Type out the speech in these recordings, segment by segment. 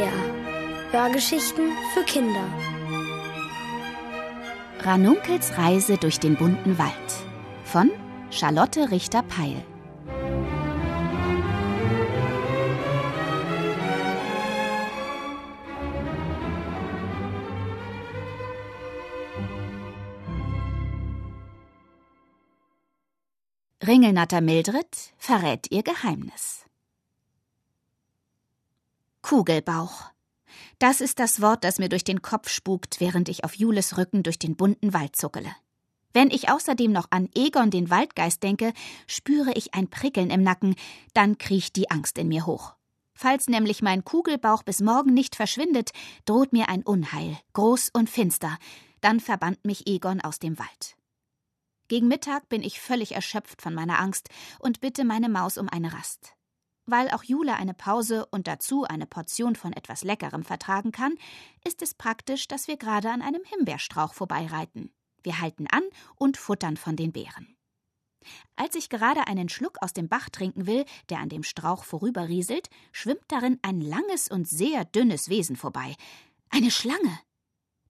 SWR. Hörgeschichten für Kinder. Ranunkels Reise durch den bunten Wald von Charlotte Richter-Peil. Ringelnatter Mildred verrät ihr Geheimnis. Kugelbauch. Das ist das Wort, das mir durch den Kopf spukt, während ich auf Jules Rücken durch den bunten Wald zuckele. Wenn ich außerdem noch an Egon den Waldgeist denke, spüre ich ein Prickeln im Nacken, dann kriecht die Angst in mir hoch. Falls nämlich mein Kugelbauch bis morgen nicht verschwindet, droht mir ein Unheil, groß und finster, dann verbannt mich Egon aus dem Wald. Gegen Mittag bin ich völlig erschöpft von meiner Angst und bitte meine Maus um eine Rast. Weil auch Jule eine Pause und dazu eine Portion von etwas Leckerem vertragen kann, ist es praktisch, dass wir gerade an einem Himbeerstrauch vorbeireiten. Wir halten an und futtern von den Beeren. Als ich gerade einen Schluck aus dem Bach trinken will, der an dem Strauch vorüberrieselt, schwimmt darin ein langes und sehr dünnes Wesen vorbei. Eine Schlange.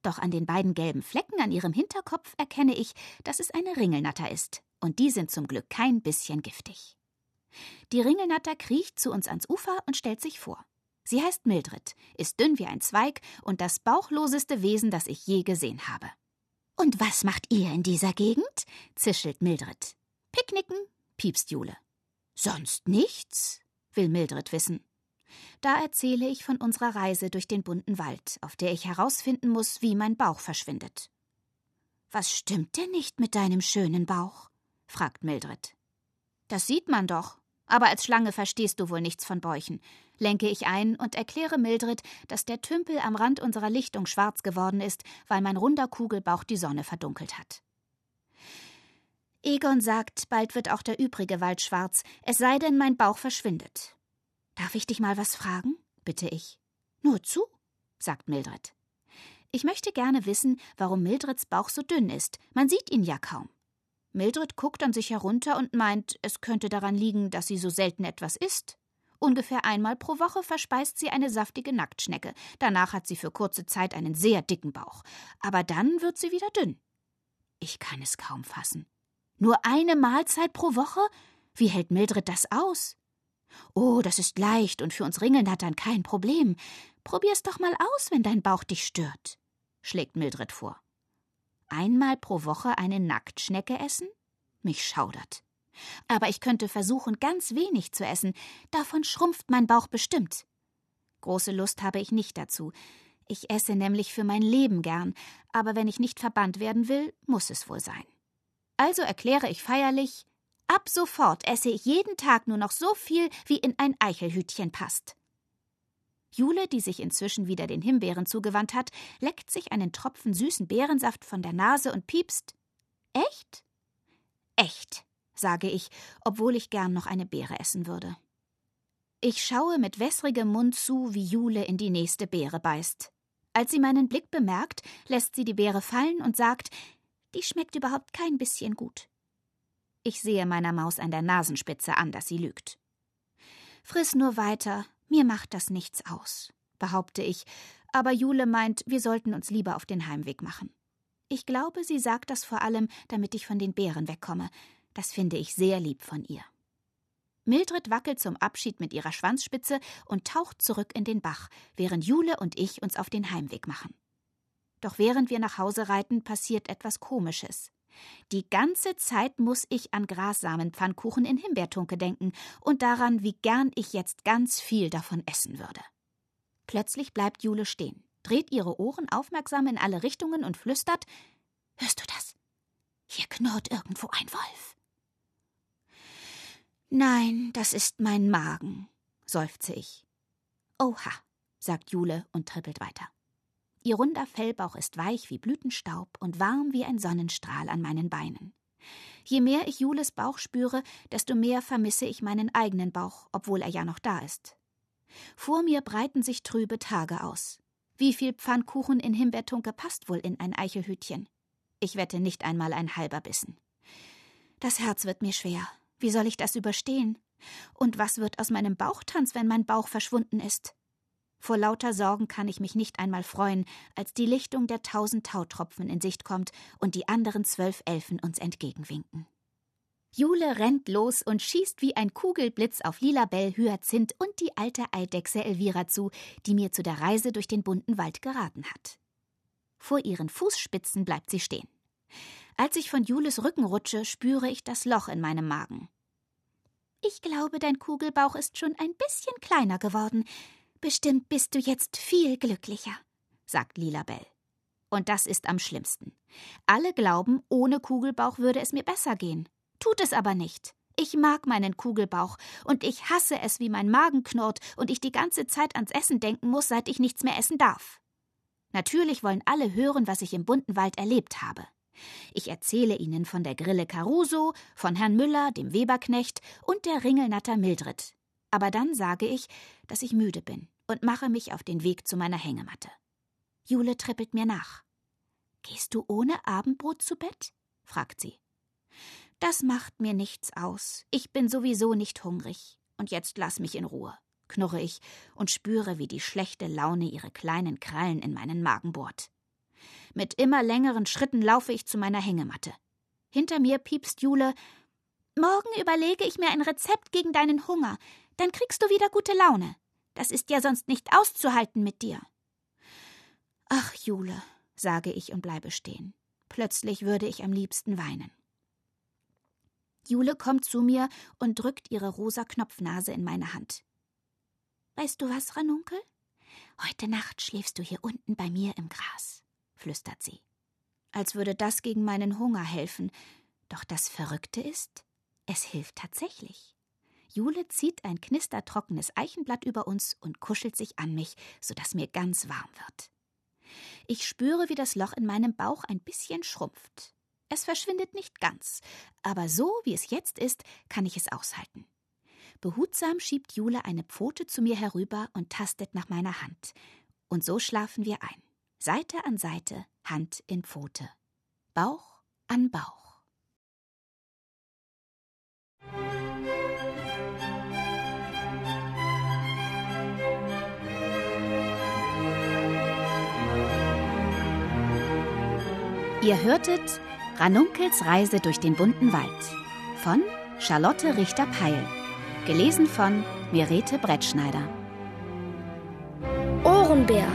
Doch an den beiden gelben Flecken an ihrem Hinterkopf erkenne ich, dass es eine Ringelnatter ist, und die sind zum Glück kein bisschen giftig. Die Ringelnatter kriecht zu uns ans Ufer und stellt sich vor. Sie heißt Mildred, ist dünn wie ein Zweig und das bauchloseste Wesen, das ich je gesehen habe. Und was macht ihr in dieser Gegend? zischelt Mildred. Picknicken, piepst Jule. Sonst nichts? will Mildred wissen. Da erzähle ich von unserer Reise durch den bunten Wald, auf der ich herausfinden muss, wie mein Bauch verschwindet. Was stimmt denn nicht mit deinem schönen Bauch? fragt Mildred. Das sieht man doch, aber als Schlange verstehst du wohl nichts von Bäuchen, lenke ich ein und erkläre Mildred, dass der Tümpel am Rand unserer Lichtung schwarz geworden ist, weil mein runder Kugelbauch die Sonne verdunkelt hat. Egon sagt, bald wird auch der übrige Wald schwarz, es sei denn, mein Bauch verschwindet. Darf ich dich mal was fragen? bitte ich. Nur zu, sagt Mildred. Ich möchte gerne wissen, warum Mildreds Bauch so dünn ist. Man sieht ihn ja kaum. Mildred guckt an sich herunter und meint, es könnte daran liegen, dass sie so selten etwas isst. Ungefähr einmal pro Woche verspeist sie eine saftige Nacktschnecke. Danach hat sie für kurze Zeit einen sehr dicken Bauch. Aber dann wird sie wieder dünn. Ich kann es kaum fassen. Nur eine Mahlzeit pro Woche? Wie hält Mildred das aus? Oh, das ist leicht und für uns Ringelnattern kein Problem. Probier's doch mal aus, wenn dein Bauch dich stört, schlägt Mildred vor einmal pro Woche eine Nacktschnecke essen? Mich schaudert. Aber ich könnte versuchen, ganz wenig zu essen. Davon schrumpft mein Bauch bestimmt. Große Lust habe ich nicht dazu. Ich esse nämlich für mein Leben gern, aber wenn ich nicht verbannt werden will, muss es wohl sein. Also erkläre ich feierlich, ab sofort esse ich jeden Tag nur noch so viel, wie in ein Eichelhütchen passt. Jule, die sich inzwischen wieder den Himbeeren zugewandt hat, leckt sich einen Tropfen süßen Beerensaft von der Nase und piepst. Echt? Echt, sage ich, obwohl ich gern noch eine Beere essen würde. Ich schaue mit wässrigem Mund zu, wie Jule in die nächste Beere beißt. Als sie meinen Blick bemerkt, lässt sie die Beere fallen und sagt, die schmeckt überhaupt kein bisschen gut. Ich sehe meiner Maus an der Nasenspitze an, dass sie lügt. Friss nur weiter, mir macht das nichts aus, behaupte ich, aber Jule meint, wir sollten uns lieber auf den Heimweg machen. Ich glaube, sie sagt das vor allem, damit ich von den Bären wegkomme. Das finde ich sehr lieb von ihr. Mildred wackelt zum Abschied mit ihrer Schwanzspitze und taucht zurück in den Bach, während Jule und ich uns auf den Heimweg machen. Doch während wir nach Hause reiten, passiert etwas Komisches. Die ganze Zeit muss ich an Grassamenpfannkuchen in Himbeertunke denken und daran, wie gern ich jetzt ganz viel davon essen würde. Plötzlich bleibt Jule stehen, dreht ihre Ohren aufmerksam in alle Richtungen und flüstert: Hörst du das? Hier knurrt irgendwo ein Wolf. Nein, das ist mein Magen, seufze ich. Oha, sagt Jule und trippelt weiter. Ihr runder Fellbauch ist weich wie Blütenstaub und warm wie ein Sonnenstrahl an meinen Beinen. Je mehr ich Jules Bauch spüre, desto mehr vermisse ich meinen eigenen Bauch, obwohl er ja noch da ist. Vor mir breiten sich trübe Tage aus. Wie viel Pfannkuchen in Himbeertunke passt wohl in ein Eichelhütchen? Ich wette nicht einmal ein halber Bissen. Das Herz wird mir schwer. Wie soll ich das überstehen? Und was wird aus meinem Bauchtanz, wenn mein Bauch verschwunden ist? Vor lauter Sorgen kann ich mich nicht einmal freuen, als die Lichtung der tausend Tautropfen in Sicht kommt und die anderen zwölf Elfen uns entgegenwinken. Jule rennt los und schießt wie ein Kugelblitz auf Lilabell, Hyazinth und die alte Eidechse Elvira zu, die mir zu der Reise durch den bunten Wald geraten hat. Vor ihren Fußspitzen bleibt sie stehen. Als ich von Jules Rücken rutsche, spüre ich das Loch in meinem Magen. Ich glaube, dein Kugelbauch ist schon ein bisschen kleiner geworden. Bestimmt bist du jetzt viel glücklicher, sagt Lilabell. Und das ist am schlimmsten. Alle glauben, ohne Kugelbauch würde es mir besser gehen. Tut es aber nicht. Ich mag meinen Kugelbauch und ich hasse es, wie mein Magen knurrt und ich die ganze Zeit ans Essen denken muss, seit ich nichts mehr essen darf. Natürlich wollen alle hören, was ich im bunten Wald erlebt habe. Ich erzähle Ihnen von der Grille Caruso, von Herrn Müller, dem Weberknecht und der Ringelnatter Mildred. Aber dann sage ich, dass ich müde bin und mache mich auf den Weg zu meiner Hängematte. Jule trippelt mir nach. Gehst du ohne Abendbrot zu Bett? fragt sie. Das macht mir nichts aus. Ich bin sowieso nicht hungrig. Und jetzt lass mich in Ruhe, knurre ich und spüre, wie die schlechte Laune ihre kleinen Krallen in meinen Magen bohrt. Mit immer längeren Schritten laufe ich zu meiner Hängematte. Hinter mir piepst Jule. Morgen überlege ich mir ein Rezept gegen deinen Hunger. Dann kriegst du wieder gute Laune. Das ist ja sonst nicht auszuhalten mit dir. Ach, Jule, sage ich und bleibe stehen. Plötzlich würde ich am liebsten weinen. Jule kommt zu mir und drückt ihre rosa Knopfnase in meine Hand. Weißt du was, Ranunkel? Heute Nacht schläfst du hier unten bei mir im Gras, flüstert sie. Als würde das gegen meinen Hunger helfen. Doch das Verrückte ist, es hilft tatsächlich. Jule zieht ein knistertrockenes Eichenblatt über uns und kuschelt sich an mich, so dass mir ganz warm wird. Ich spüre, wie das Loch in meinem Bauch ein bisschen schrumpft. Es verschwindet nicht ganz, aber so wie es jetzt ist, kann ich es aushalten. Behutsam schiebt Jule eine Pfote zu mir herüber und tastet nach meiner Hand. Und so schlafen wir ein. Seite an Seite, Hand in Pfote. Bauch an Bauch. Ihr hörtet Ranunkels Reise durch den bunten Wald von Charlotte Richter-Peil. Gelesen von Mirete Brettschneider. Ohrenbär.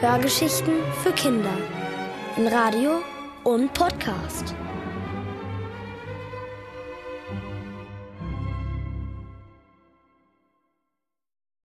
Hörgeschichten für Kinder. In Radio und Podcast.